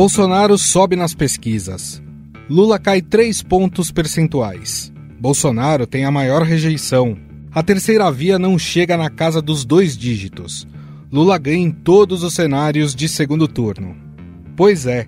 Bolsonaro sobe nas pesquisas. Lula cai 3 pontos percentuais. Bolsonaro tem a maior rejeição. A terceira via não chega na casa dos dois dígitos. Lula ganha em todos os cenários de segundo turno. Pois é,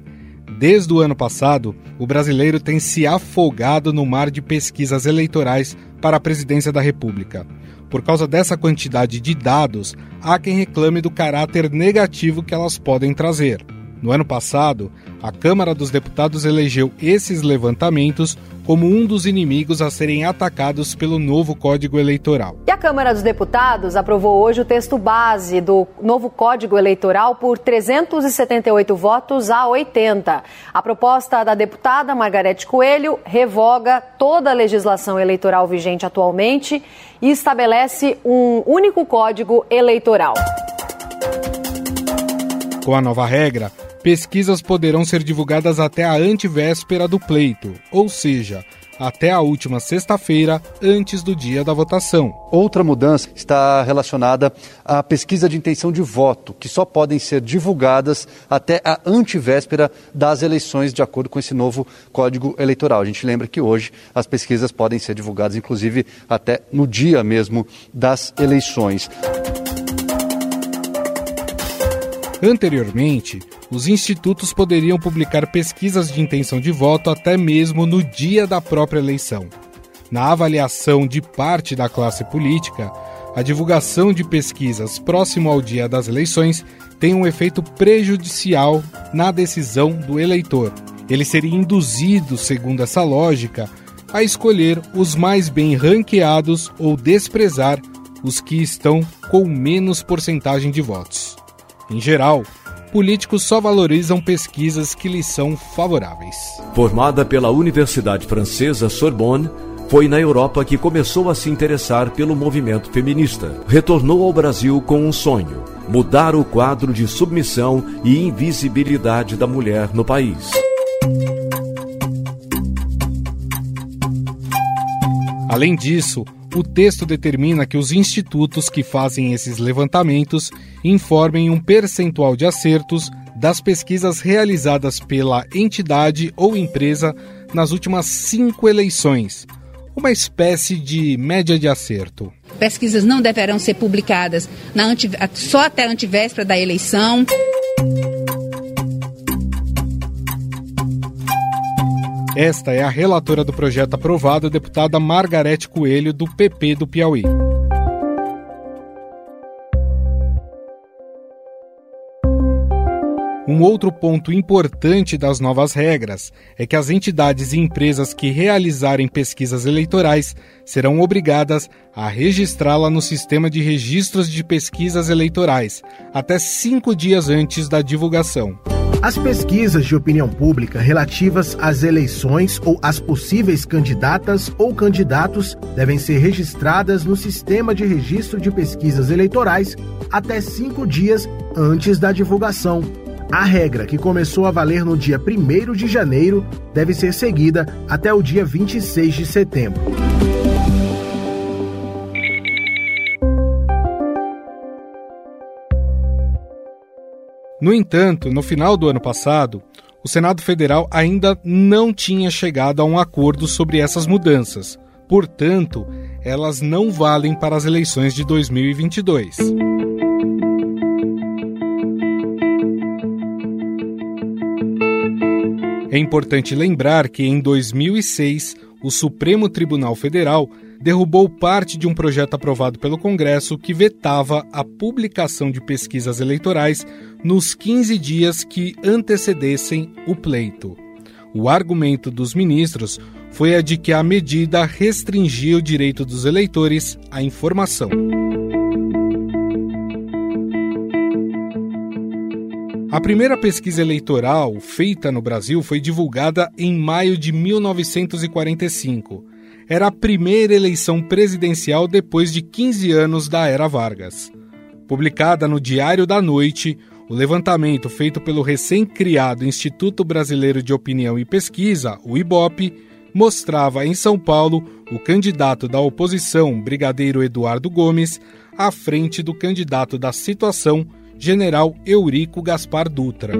desde o ano passado, o brasileiro tem se afogado no mar de pesquisas eleitorais para a presidência da República. Por causa dessa quantidade de dados, há quem reclame do caráter negativo que elas podem trazer. No ano passado, a Câmara dos Deputados elegeu esses levantamentos como um dos inimigos a serem atacados pelo novo Código Eleitoral. E a Câmara dos Deputados aprovou hoje o texto base do novo Código Eleitoral por 378 votos a 80. A proposta da deputada Margarete Coelho revoga toda a legislação eleitoral vigente atualmente e estabelece um único código eleitoral. Com a nova regra, pesquisas poderão ser divulgadas até a antevéspera do pleito, ou seja, até a última sexta-feira, antes do dia da votação. Outra mudança está relacionada à pesquisa de intenção de voto, que só podem ser divulgadas até a antevéspera das eleições, de acordo com esse novo Código Eleitoral. A gente lembra que hoje as pesquisas podem ser divulgadas, inclusive, até no dia mesmo das eleições. Anteriormente, os institutos poderiam publicar pesquisas de intenção de voto até mesmo no dia da própria eleição. Na avaliação de parte da classe política, a divulgação de pesquisas próximo ao dia das eleições tem um efeito prejudicial na decisão do eleitor. Ele seria induzido, segundo essa lógica, a escolher os mais bem ranqueados ou desprezar os que estão com menos porcentagem de votos. Em geral, políticos só valorizam pesquisas que lhes são favoráveis. Formada pela Universidade Francesa Sorbonne, foi na Europa que começou a se interessar pelo movimento feminista. Retornou ao Brasil com um sonho: mudar o quadro de submissão e invisibilidade da mulher no país. Além disso, o texto determina que os institutos que fazem esses levantamentos informem um percentual de acertos das pesquisas realizadas pela entidade ou empresa nas últimas cinco eleições, uma espécie de média de acerto. Pesquisas não deverão ser publicadas só até a antivéspera da eleição. Esta é a relatora do projeto aprovado, a deputada Margarete Coelho, do PP do Piauí. Um outro ponto importante das novas regras é que as entidades e empresas que realizarem pesquisas eleitorais serão obrigadas a registrá-la no sistema de registros de pesquisas eleitorais até cinco dias antes da divulgação. As pesquisas de opinião pública relativas às eleições ou às possíveis candidatas ou candidatos devem ser registradas no Sistema de Registro de Pesquisas Eleitorais até cinco dias antes da divulgação. A regra, que começou a valer no dia 1 de janeiro, deve ser seguida até o dia 26 de setembro. No entanto, no final do ano passado, o Senado Federal ainda não tinha chegado a um acordo sobre essas mudanças. Portanto, elas não valem para as eleições de 2022. É importante lembrar que em 2006, o Supremo Tribunal Federal derrubou parte de um projeto aprovado pelo Congresso que vetava a publicação de pesquisas eleitorais nos 15 dias que antecedessem o pleito. O argumento dos ministros foi a de que a medida restringia o direito dos eleitores à informação. A primeira pesquisa eleitoral feita no Brasil foi divulgada em maio de 1945. Era a primeira eleição presidencial depois de 15 anos da era Vargas. Publicada no Diário da Noite, o levantamento feito pelo recém-criado Instituto Brasileiro de Opinião e Pesquisa, o IBOP, mostrava em São Paulo o candidato da oposição, Brigadeiro Eduardo Gomes, à frente do candidato da situação, General Eurico Gaspar Dutra.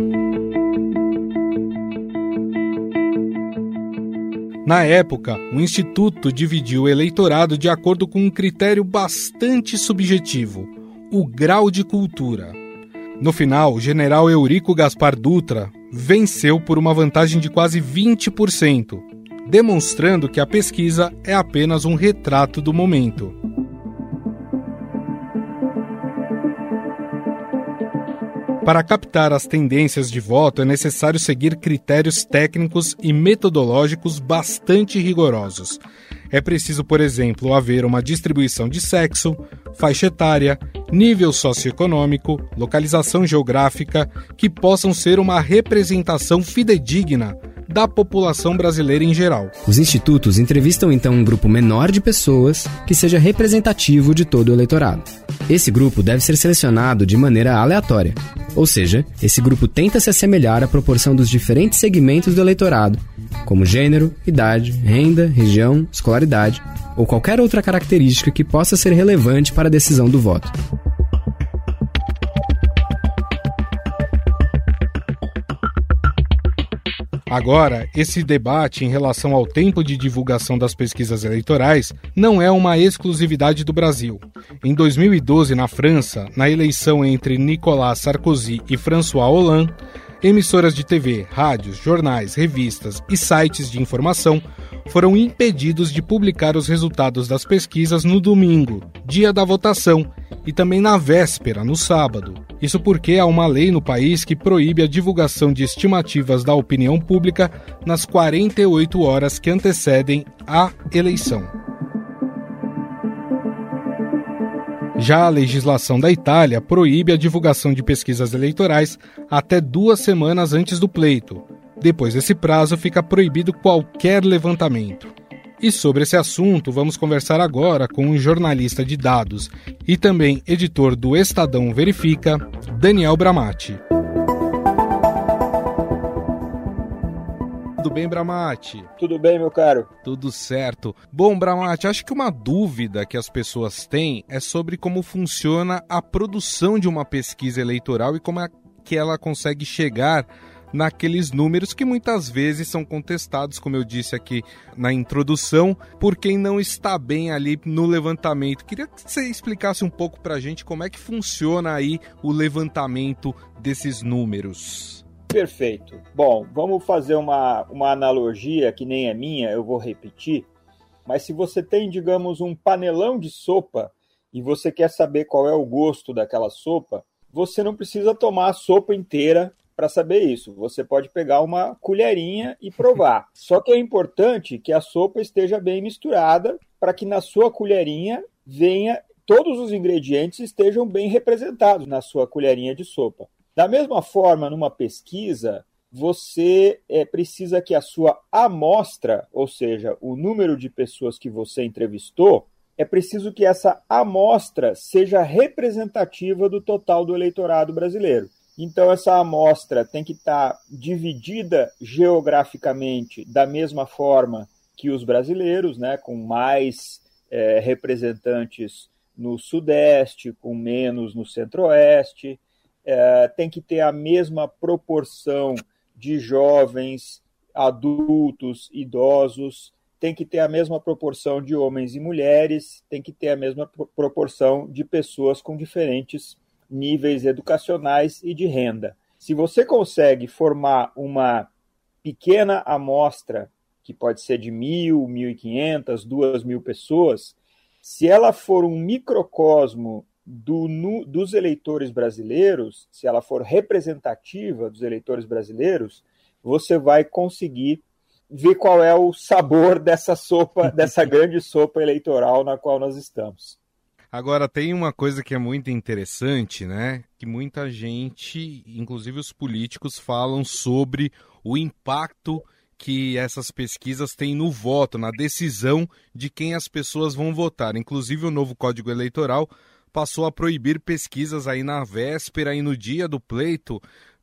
Na época, o Instituto dividiu o eleitorado de acordo com um critério bastante subjetivo: o grau de cultura. No final, o general Eurico Gaspar Dutra venceu por uma vantagem de quase 20%, demonstrando que a pesquisa é apenas um retrato do momento. Para captar as tendências de voto é necessário seguir critérios técnicos e metodológicos bastante rigorosos. É preciso, por exemplo, haver uma distribuição de sexo, faixa etária, nível socioeconômico, localização geográfica que possam ser uma representação fidedigna da população brasileira em geral. Os institutos entrevistam então um grupo menor de pessoas que seja representativo de todo o eleitorado. Esse grupo deve ser selecionado de maneira aleatória, ou seja, esse grupo tenta se assemelhar à proporção dos diferentes segmentos do eleitorado, como gênero, idade, renda, região, escolaridade ou qualquer outra característica que possa ser relevante para a decisão do voto. Agora, esse debate em relação ao tempo de divulgação das pesquisas eleitorais não é uma exclusividade do Brasil. Em 2012, na França, na eleição entre Nicolas Sarkozy e François Hollande, emissoras de TV, rádios, jornais, revistas e sites de informação foram impedidos de publicar os resultados das pesquisas no domingo, dia da votação, e também na véspera, no sábado. Isso porque há uma lei no país que proíbe a divulgação de estimativas da opinião pública nas 48 horas que antecedem a eleição. Já a legislação da Itália proíbe a divulgação de pesquisas eleitorais até duas semanas antes do pleito. Depois desse prazo, fica proibido qualquer levantamento. E sobre esse assunto, vamos conversar agora com um jornalista de dados e também editor do Estadão Verifica, Daniel Bramati. Tudo bem, Bramati? Tudo bem, meu caro. Tudo certo. Bom, Bramati, acho que uma dúvida que as pessoas têm é sobre como funciona a produção de uma pesquisa eleitoral e como é que ela consegue chegar naqueles números que muitas vezes são contestados, como eu disse aqui na introdução, por quem não está bem ali no levantamento. Queria que você explicasse um pouco para a gente como é que funciona aí o levantamento desses números. Perfeito. Bom, vamos fazer uma, uma analogia que nem é minha, eu vou repetir. Mas se você tem, digamos, um panelão de sopa e você quer saber qual é o gosto daquela sopa, você não precisa tomar a sopa inteira para saber isso. Você pode pegar uma colherinha e provar. Só que é importante que a sopa esteja bem misturada para que na sua colherinha venha todos os ingredientes estejam bem representados na sua colherinha de sopa. Da mesma forma, numa pesquisa, você é, precisa que a sua amostra, ou seja, o número de pessoas que você entrevistou, é preciso que essa amostra seja representativa do total do eleitorado brasileiro. Então, essa amostra tem que estar dividida geograficamente da mesma forma que os brasileiros, né, com mais é, representantes no Sudeste, com menos no Centro-Oeste. É, tem que ter a mesma proporção de jovens, adultos, idosos. Tem que ter a mesma proporção de homens e mulheres. Tem que ter a mesma proporção de pessoas com diferentes níveis educacionais e de renda. Se você consegue formar uma pequena amostra, que pode ser de mil, mil e quinhentas, duas mil pessoas, se ela for um microcosmo do, no, dos eleitores brasileiros, se ela for representativa dos eleitores brasileiros, você vai conseguir ver qual é o sabor dessa sopa, dessa grande sopa eleitoral na qual nós estamos. Agora, tem uma coisa que é muito interessante, né? Que muita gente, inclusive os políticos, falam sobre o impacto que essas pesquisas têm no voto, na decisão de quem as pessoas vão votar. Inclusive, o novo Código Eleitoral passou a proibir pesquisas aí na véspera e no dia do pleito,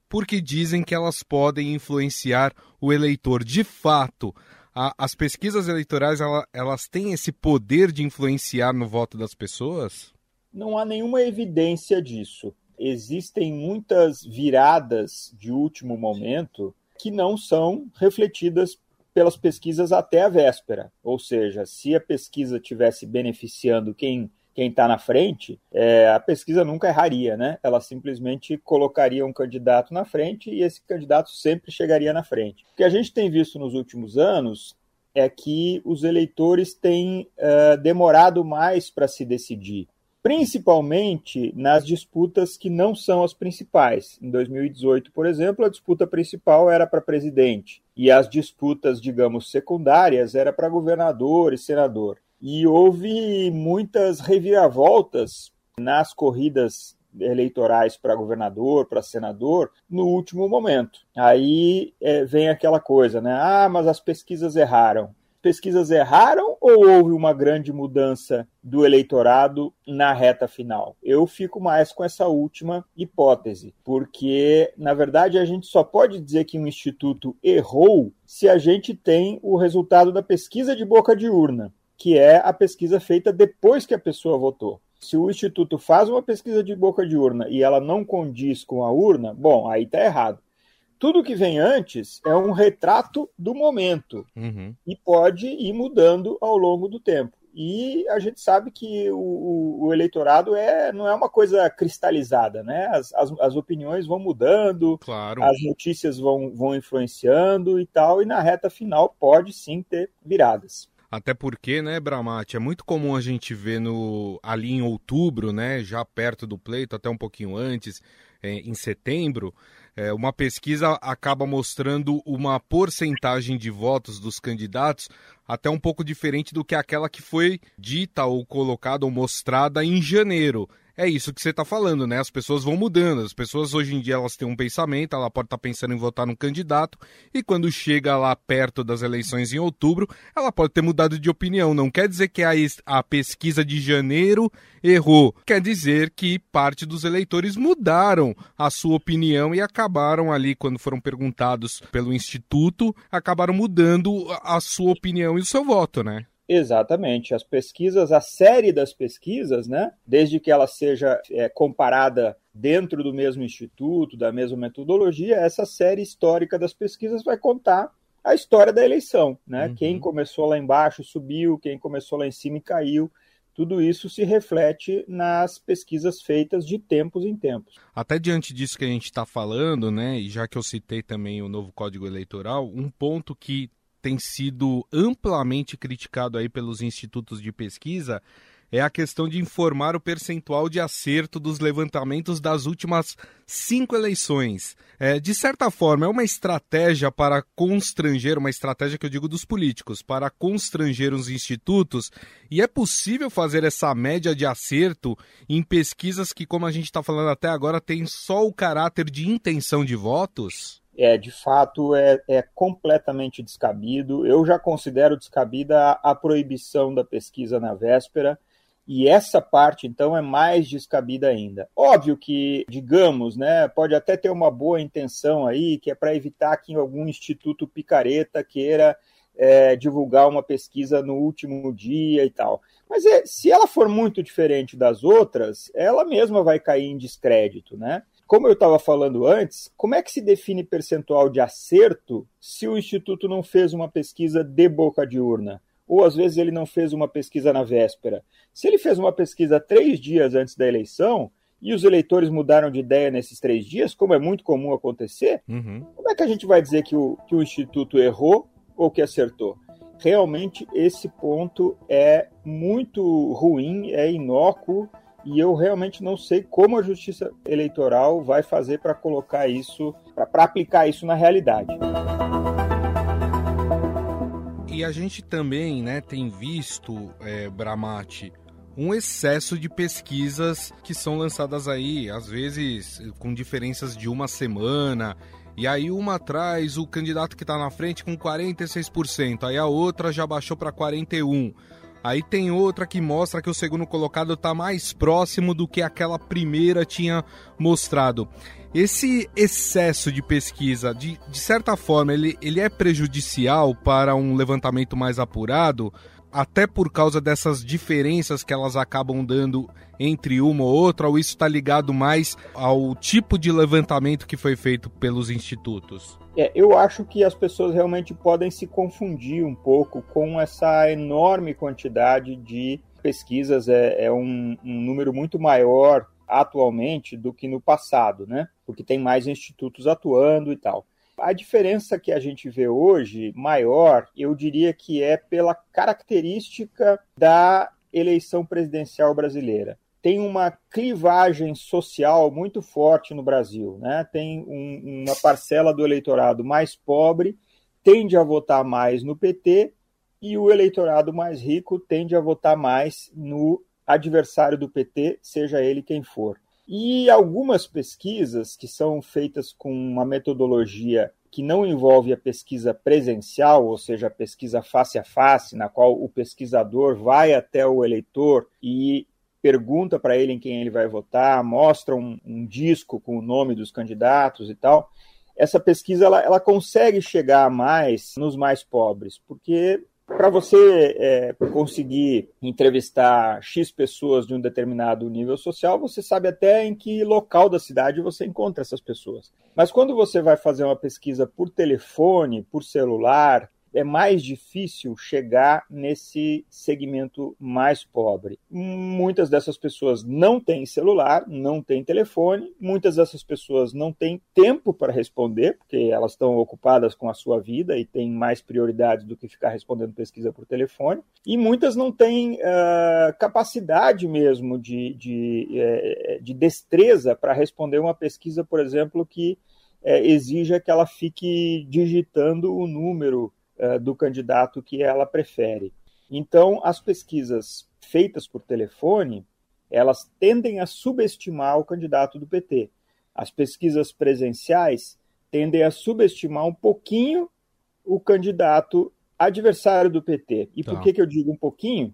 porque dizem que elas podem influenciar o eleitor. De fato, a, as pesquisas eleitorais ela, elas têm esse poder de influenciar no voto das pessoas? Não há nenhuma evidência disso. Existem muitas viradas de último momento que não são refletidas pelas pesquisas até a véspera. Ou seja, se a pesquisa tivesse beneficiando quem quem está na frente, é, a pesquisa nunca erraria, né? Ela simplesmente colocaria um candidato na frente e esse candidato sempre chegaria na frente. O que a gente tem visto nos últimos anos é que os eleitores têm uh, demorado mais para se decidir principalmente nas disputas que não são as principais. Em 2018, por exemplo, a disputa principal era para presidente e as disputas, digamos, secundárias era para governador e senador. E houve muitas reviravoltas nas corridas eleitorais para governador, para senador, no último momento. Aí é, vem aquela coisa, né? Ah, mas as pesquisas erraram pesquisas erraram ou houve uma grande mudança do eleitorado na reta final? Eu fico mais com essa última hipótese, porque, na verdade, a gente só pode dizer que um instituto errou se a gente tem o resultado da pesquisa de boca de urna, que é a pesquisa feita depois que a pessoa votou. Se o instituto faz uma pesquisa de boca de urna e ela não condiz com a urna, bom, aí está errado tudo que vem antes é um retrato do momento uhum. e pode ir mudando ao longo do tempo. E a gente sabe que o, o, eleitorado é, não é uma coisa cristalizada, né? As, as, as, opiniões vão mudando, claro. as notícias vão, vão influenciando e tal, e na reta final pode sim ter viradas. Até porque, né, Bramati, é muito comum a gente ver no, ali em outubro, né, já perto do pleito, até um pouquinho antes, é, em setembro, é, uma pesquisa acaba mostrando uma porcentagem de votos dos candidatos até um pouco diferente do que aquela que foi dita ou colocada ou mostrada em janeiro é isso que você está falando, né? As pessoas vão mudando. As pessoas hoje em dia elas têm um pensamento, ela pode estar tá pensando em votar num candidato e quando chega lá perto das eleições em outubro, ela pode ter mudado de opinião. Não quer dizer que a, a pesquisa de janeiro errou. Quer dizer que parte dos eleitores mudaram a sua opinião e acabaram ali quando foram perguntados pelo instituto, acabaram mudando a sua opinião e o seu voto, né? Exatamente. As pesquisas, a série das pesquisas, né, desde que ela seja é, comparada dentro do mesmo instituto, da mesma metodologia, essa série histórica das pesquisas vai contar a história da eleição. Né? Uhum. Quem começou lá embaixo subiu, quem começou lá em cima e caiu. Tudo isso se reflete nas pesquisas feitas de tempos em tempos. Até diante disso que a gente está falando, né, e já que eu citei também o novo Código Eleitoral, um ponto que tem sido amplamente criticado aí pelos institutos de pesquisa é a questão de informar o percentual de acerto dos levantamentos das últimas cinco eleições. É, de certa forma, é uma estratégia para constranger, uma estratégia que eu digo dos políticos, para constranger os institutos, e é possível fazer essa média de acerto em pesquisas que, como a gente está falando até agora, tem só o caráter de intenção de votos? É, de fato é, é completamente descabido. Eu já considero descabida a, a, proibição da pesquisa na véspera, e essa parte, então, é mais descabida ainda. Óbvio que, digamos, né, pode até ter uma boa intenção aí, que é para evitar que algum instituto picareta queira é, divulgar uma pesquisa no último dia e tal. Mas é, se ela for muito diferente das outras, ela mesma vai cair em descrédito, né? Como eu estava falando antes, como é que se define percentual de acerto se o Instituto não fez uma pesquisa de boca de urna? Ou às vezes ele não fez uma pesquisa na véspera? Se ele fez uma pesquisa três dias antes da eleição e os eleitores mudaram de ideia nesses três dias, como é muito comum acontecer, uhum. como é que a gente vai dizer que o, que o Instituto errou ou que acertou? Realmente esse ponto é muito ruim, é inócuo e eu realmente não sei como a Justiça Eleitoral vai fazer para colocar isso, para aplicar isso na realidade. E a gente também né, tem visto, é, Bramati, um excesso de pesquisas que são lançadas aí, às vezes com diferenças de uma semana. E aí uma traz o candidato que está na frente com 46%, aí a outra já baixou para 41%. Aí tem outra que mostra que o segundo colocado está mais próximo do que aquela primeira tinha mostrado. Esse excesso de pesquisa, de, de certa forma, ele, ele é prejudicial para um levantamento mais apurado? até por causa dessas diferenças que elas acabam dando entre uma ou outra, ou isso está ligado mais ao tipo de levantamento que foi feito pelos institutos? É, eu acho que as pessoas realmente podem se confundir um pouco com essa enorme quantidade de pesquisas. É, é um, um número muito maior atualmente do que no passado, né? Porque tem mais institutos atuando e tal. A diferença que a gente vê hoje, maior, eu diria que é pela característica da eleição presidencial brasileira. Tem uma clivagem social muito forte no Brasil, né? Tem um, uma parcela do eleitorado mais pobre tende a votar mais no PT e o eleitorado mais rico tende a votar mais no adversário do PT, seja ele quem for. E algumas pesquisas que são feitas com uma metodologia que não envolve a pesquisa presencial, ou seja, a pesquisa face a face, na qual o pesquisador vai até o eleitor e pergunta para ele em quem ele vai votar, mostra um, um, disco com o nome dos candidatos e tal. Essa pesquisa ela, ela consegue chegar mais nos mais pobres, porque para você é, conseguir entrevistar X pessoas de um determinado nível social, você sabe até em que local da cidade você encontra essas pessoas. Mas quando você vai fazer uma pesquisa por telefone, por celular, é mais difícil chegar nesse segmento mais pobre. Muitas dessas pessoas não têm celular, não têm telefone, muitas dessas pessoas não têm tempo para responder, porque elas estão ocupadas com a sua vida e têm mais prioridades do que ficar respondendo pesquisa por telefone, e muitas não têm uh, capacidade mesmo de, de, eh, de destreza para responder uma pesquisa, por exemplo, que é, exija que ela fique digitando o número uh, do candidato que ela prefere. Então, as pesquisas feitas por telefone, elas tendem a subestimar o candidato do PT. As pesquisas presenciais tendem a subestimar um pouquinho o candidato adversário do PT. E tá. por que, que eu digo um pouquinho?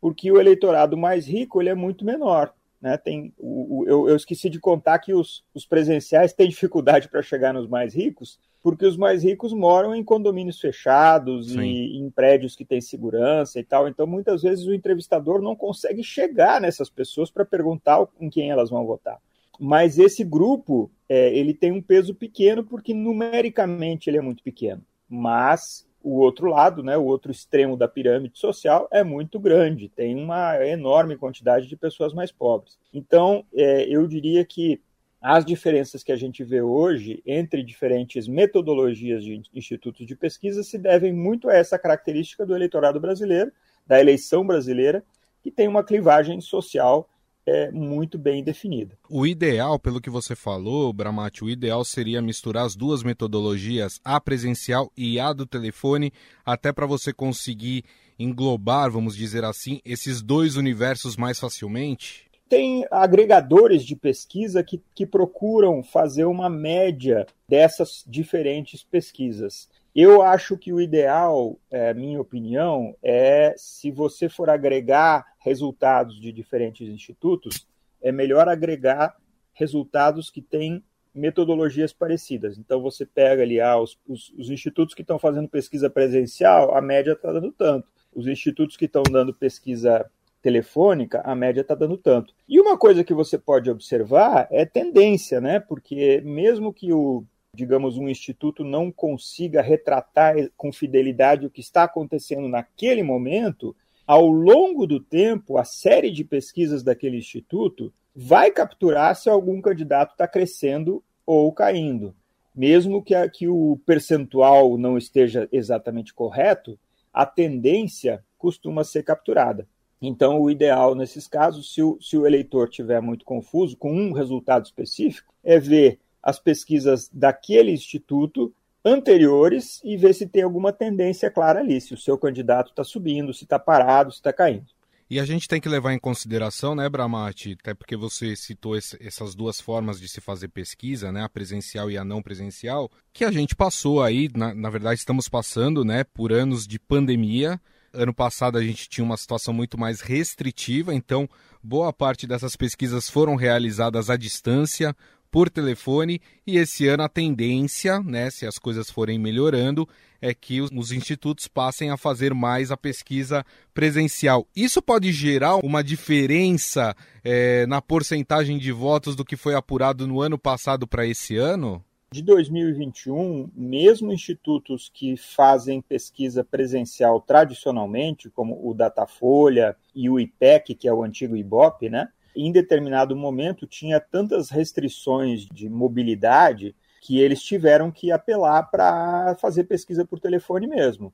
Porque o eleitorado mais rico ele é muito menor. Né? Tem, o, o, eu, eu, esqueci de contar que os, os presenciais têm dificuldade para chegar nos mais ricos, porque os mais ricos moram em condomínios fechados Sim. e em prédios que têm segurança e tal. Então, muitas vezes, o entrevistador não consegue chegar nessas pessoas para perguntar em quem elas vão votar. Mas esse grupo, é, ele tem um peso pequeno porque numericamente ele é muito pequeno. Mas o outro lado, né, o outro extremo da pirâmide social é muito grande, tem uma enorme quantidade de pessoas mais pobres. Então, é, eu diria que as diferenças que a gente vê hoje entre diferentes metodologias de institutos de pesquisa se devem muito a essa característica do eleitorado brasileiro, da eleição brasileira, que tem uma clivagem social é muito bem definida. O ideal, pelo que você falou, Bramati, o ideal seria misturar as duas metodologias, a presencial e a do telefone, até para você conseguir englobar, vamos dizer assim, esses dois universos mais facilmente? Tem agregadores de pesquisa que, que procuram fazer uma média dessas diferentes pesquisas. Eu acho que o ideal, é, minha opinião, é se você for agregar resultados de diferentes institutos, é melhor agregar resultados que têm metodologias parecidas. Então você pega ali ah, os, os, os institutos que estão fazendo pesquisa presencial, a média está dando tanto. Os institutos que estão dando pesquisa telefônica, a média está dando tanto. E uma coisa que você pode observar é tendência, né? Porque mesmo que o digamos, um instituto não consiga retratar com fidelidade o que está acontecendo naquele momento, ao longo do tempo, a série de pesquisas daquele instituto vai capturar se algum candidato está crescendo ou caindo. Mesmo que, a, que o percentual não esteja exatamente correto, a tendência costuma ser capturada. Então, o ideal nesses casos, se o, se o eleitor estiver muito confuso com um resultado específico, é ver as pesquisas daquele instituto anteriores e ver se tem alguma tendência clara ali, se o seu candidato está subindo, se está parado, se está caindo. E a gente tem que levar em consideração, né, Bramati, até porque você citou esse, essas duas formas de se fazer pesquisa, né, a presencial e a não presencial, que a gente passou aí, na, na verdade estamos passando, né, por anos de pandemia. Ano passado a gente tinha uma situação muito mais restritiva, então boa parte dessas pesquisas foram realizadas à distância, por telefone e esse ano a tendência, né, se as coisas forem melhorando, é que os, os institutos passem a fazer mais a pesquisa presencial. Isso pode gerar uma diferença é, na porcentagem de votos do que foi apurado no ano passado para esse ano? de 2021, mesmo institutos que fazem pesquisa presencial tradicionalmente, como o Datafolha e o IPEC, que é o antigo IBOP, né? Em determinado momento tinha tantas restrições de mobilidade que eles tiveram que apelar para fazer pesquisa por telefone mesmo.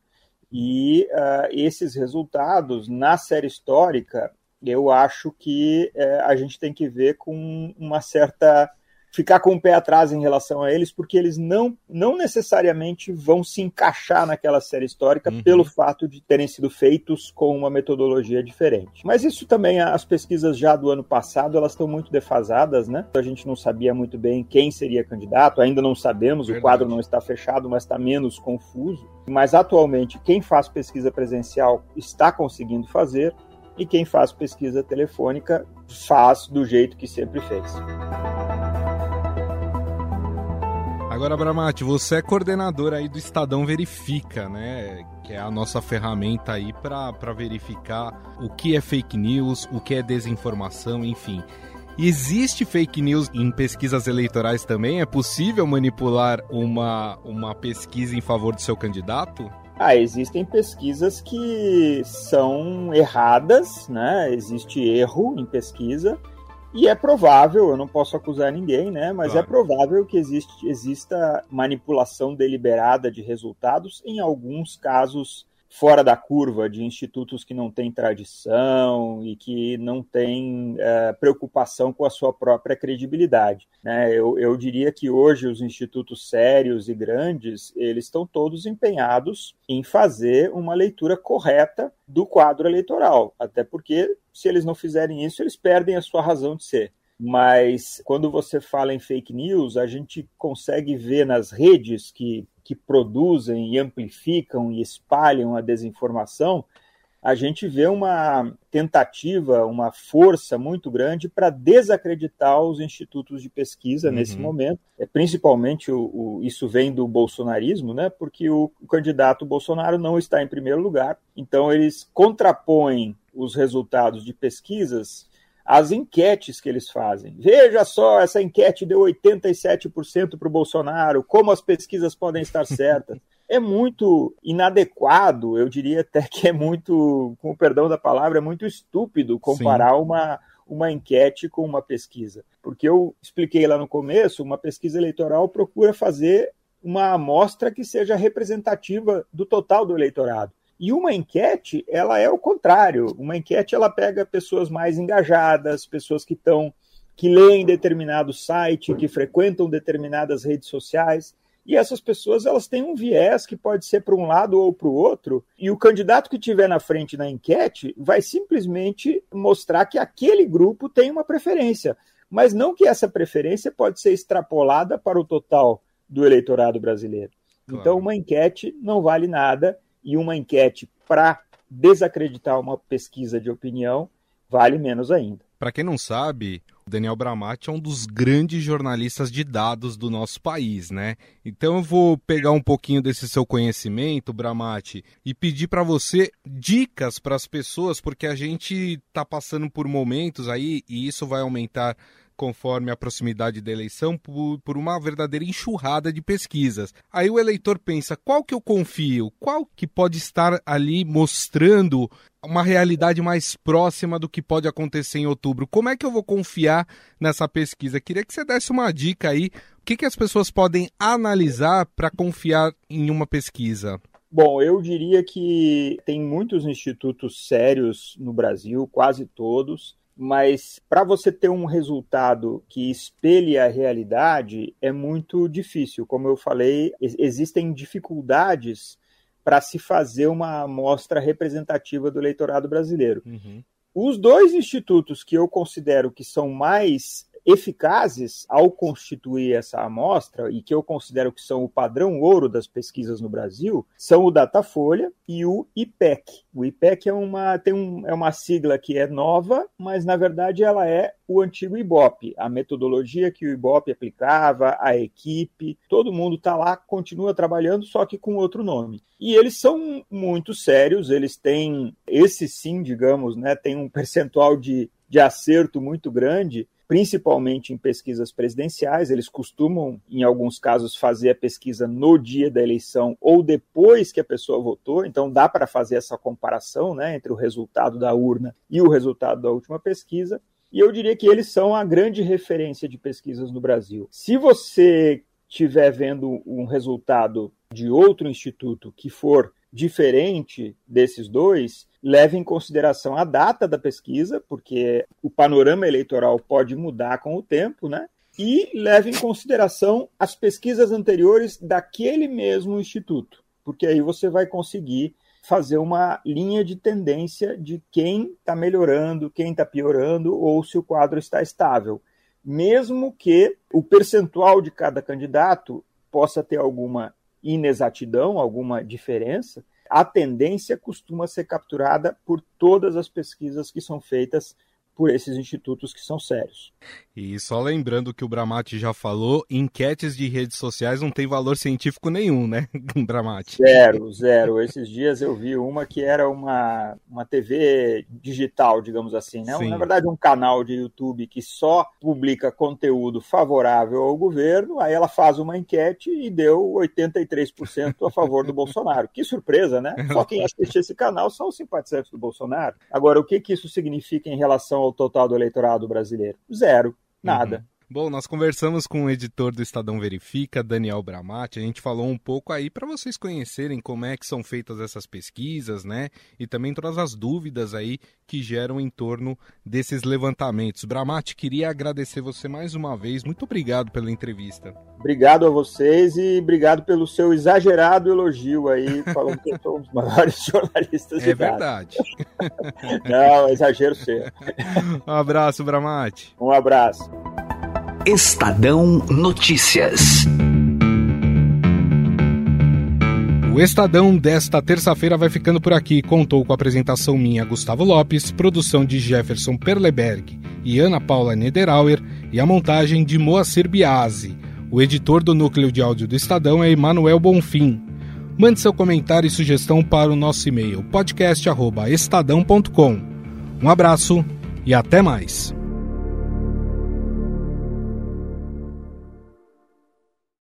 E uh, esses resultados, na série histórica, eu acho que uh, a gente tem que ver com uma certa ficar com o pé atrás em relação a eles, porque eles não, não necessariamente vão se encaixar naquela série histórica uhum. pelo fato de terem sido feitos com uma metodologia diferente. Mas isso também, as pesquisas já do ano passado, elas estão muito defasadas, né? A gente não sabia muito bem quem seria candidato, ainda não sabemos, Verdade. o quadro não está fechado, mas está menos confuso. Mas atualmente, quem faz pesquisa presencial está conseguindo fazer, e quem faz pesquisa telefônica faz do jeito que sempre fez. Agora, Bramati, você é coordenador aí do Estadão Verifica, né? Que é a nossa ferramenta aí para verificar o que é fake news, o que é desinformação, enfim. Existe fake news em pesquisas eleitorais também? É possível manipular uma, uma pesquisa em favor do seu candidato? Ah, existem pesquisas que são erradas, né? Existe erro em pesquisa e é provável, eu não posso acusar ninguém, né? Mas é claro. é provável que existe, exista manipulação deliberada de resultados em alguns casos fora da curva de institutos que não têm tradição e que não têm é, preocupação com a sua própria credibilidade. Né? Eu, eu diria que hoje os institutos sérios e grandes eles estão todos empenhados em fazer uma leitura correta do quadro eleitoral, até porque se eles não fizerem isso eles perdem a sua razão de ser mas quando você fala em fake news, a gente consegue ver nas redes que que produzem e amplificam e espalham a desinformação, a gente vê uma tentativa, uma força muito grande para desacreditar os institutos de pesquisa uhum. nesse momento. É, principalmente o, o, isso vem do bolsonarismo, né? porque o, o candidato Bolsonaro não está em primeiro lugar. Então eles contrapõem os resultados de pesquisas as enquetes que eles fazem. Veja só, essa enquete deu 87% para o Bolsonaro, como as pesquisas podem estar certas. é muito inadequado, eu diria até que é muito, com o perdão da palavra, é muito estúpido comparar uma, uma enquete com uma pesquisa. Porque eu expliquei lá no começo, uma pesquisa eleitoral procura fazer uma amostra que seja representativa do total do eleitorado. E uma enquete, ela é o contrário. Uma enquete, ela pega pessoas mais engajadas, pessoas que estão que leem determinado site, que frequentam determinadas redes sociais, e essas pessoas elas têm um viés que pode ser para um lado ou para o outro, e o candidato que tiver na frente na enquete vai simplesmente mostrar que aquele grupo tem uma preferência, mas não que essa preferência pode ser extrapolada para o total do eleitorado brasileiro. Claro. Então, uma enquete não vale nada e uma enquete para desacreditar uma pesquisa de opinião vale menos ainda. Para quem não sabe, o Daniel Bramati é um dos grandes jornalistas de dados do nosso país, né? Então eu vou pegar um pouquinho desse seu conhecimento, Bramati, e pedir para você dicas para as pessoas, porque a gente está passando por momentos aí e isso vai aumentar conforme a proximidade da eleição, por, uma verdadeira enxurrada de pesquisas. Aí o eleitor pensa, qual que eu confio? Qual que pode estar ali mostrando uma realidade mais próxima do que pode acontecer em outubro? Como é que eu vou confiar nessa pesquisa? Queria que você desse uma dica aí. O que, que as pessoas podem analisar para confiar em uma pesquisa? Bom, eu diria que tem muitos institutos sérios no Brasil, quase todos, mas para você ter um resultado que espelhe a realidade é muito difícil. Como eu falei, existem dificuldades para se fazer uma amostra representativa do eleitorado brasileiro. Uhum. Os dois institutos que eu considero que são mais eficazes ao constituir essa amostra, e que eu considero que são o padrão ouro das pesquisas no Brasil, são o Datafolha e o IPEC. O IPEC é uma, tem um, é uma sigla que é nova, mas na verdade ela é o antigo IBOP, a metodologia que o IBOP aplicava, a equipe, todo mundo está lá, continua trabalhando, só que com outro nome. E eles são muito sérios, eles têm, esse sim, digamos, né, tem um percentual de, de acerto muito grande, principalmente em pesquisas presidenciais. Eles costumam, em alguns casos, fazer a pesquisa no dia da eleição ou depois que a pessoa votou. Então, dá para fazer essa comparação né, entre o resultado da urna e o resultado da última pesquisa. E eu diria que eles são a grande referência de pesquisas no Brasil. Se você estiver vendo um resultado de outro instituto que for diferente desses dois, leve em consideração a data da pesquisa, porque o panorama eleitoral pode mudar com o tempo, né? E leve em consideração as pesquisas anteriores daquele mesmo instituto, porque aí você vai conseguir fazer uma linha de tendência de quem está melhorando, quem está piorando, ou se o quadro está estável. Mesmo que o percentual de cada candidato possa ter alguma inexatidão, alguma diferença, a tendência costuma ser capturada por todas as pesquisas que são feitas por esses institutos que são sérios. E só lembrando que o Bramati já falou, enquetes de redes sociais não tem valor científico nenhum, né, Bramati? Zero, zero. Esses dias eu vi uma que era uma, uma TV digital, digamos assim, né? Na verdade, um canal de YouTube que só publica conteúdo favorável ao governo, aí ela faz uma enquete e deu 83% a favor do Bolsonaro. Que surpresa, né? Só quem assiste esse canal são os simpatizantes do Bolsonaro. Agora, o que, que isso significa em relação ao total do eleitorado brasileiro? Zero, nada. Uhum. Bom, nós conversamos com o editor do Estadão Verifica, Daniel Bramati. A gente falou um pouco aí para vocês conhecerem como é que são feitas essas pesquisas, né? E também todas as dúvidas aí que geram em torno desses levantamentos. Bramati, queria agradecer você mais uma vez. Muito obrigado pela entrevista. Obrigado a vocês e obrigado pelo seu exagerado elogio aí, falando que eu sou um dos maiores jornalistas É verdade. Não, exagero ser. Um abraço, Bramati. Um abraço. Estadão Notícias. O Estadão desta terça-feira vai ficando por aqui. Contou com a apresentação minha, Gustavo Lopes, produção de Jefferson Perleberg e Ana Paula Nederauer e a montagem de Moacir Biasi. O editor do núcleo de áudio do Estadão é Emanuel Bonfim. Mande seu comentário e sugestão para o nosso e-mail podcast@estadão.com. Um abraço e até mais.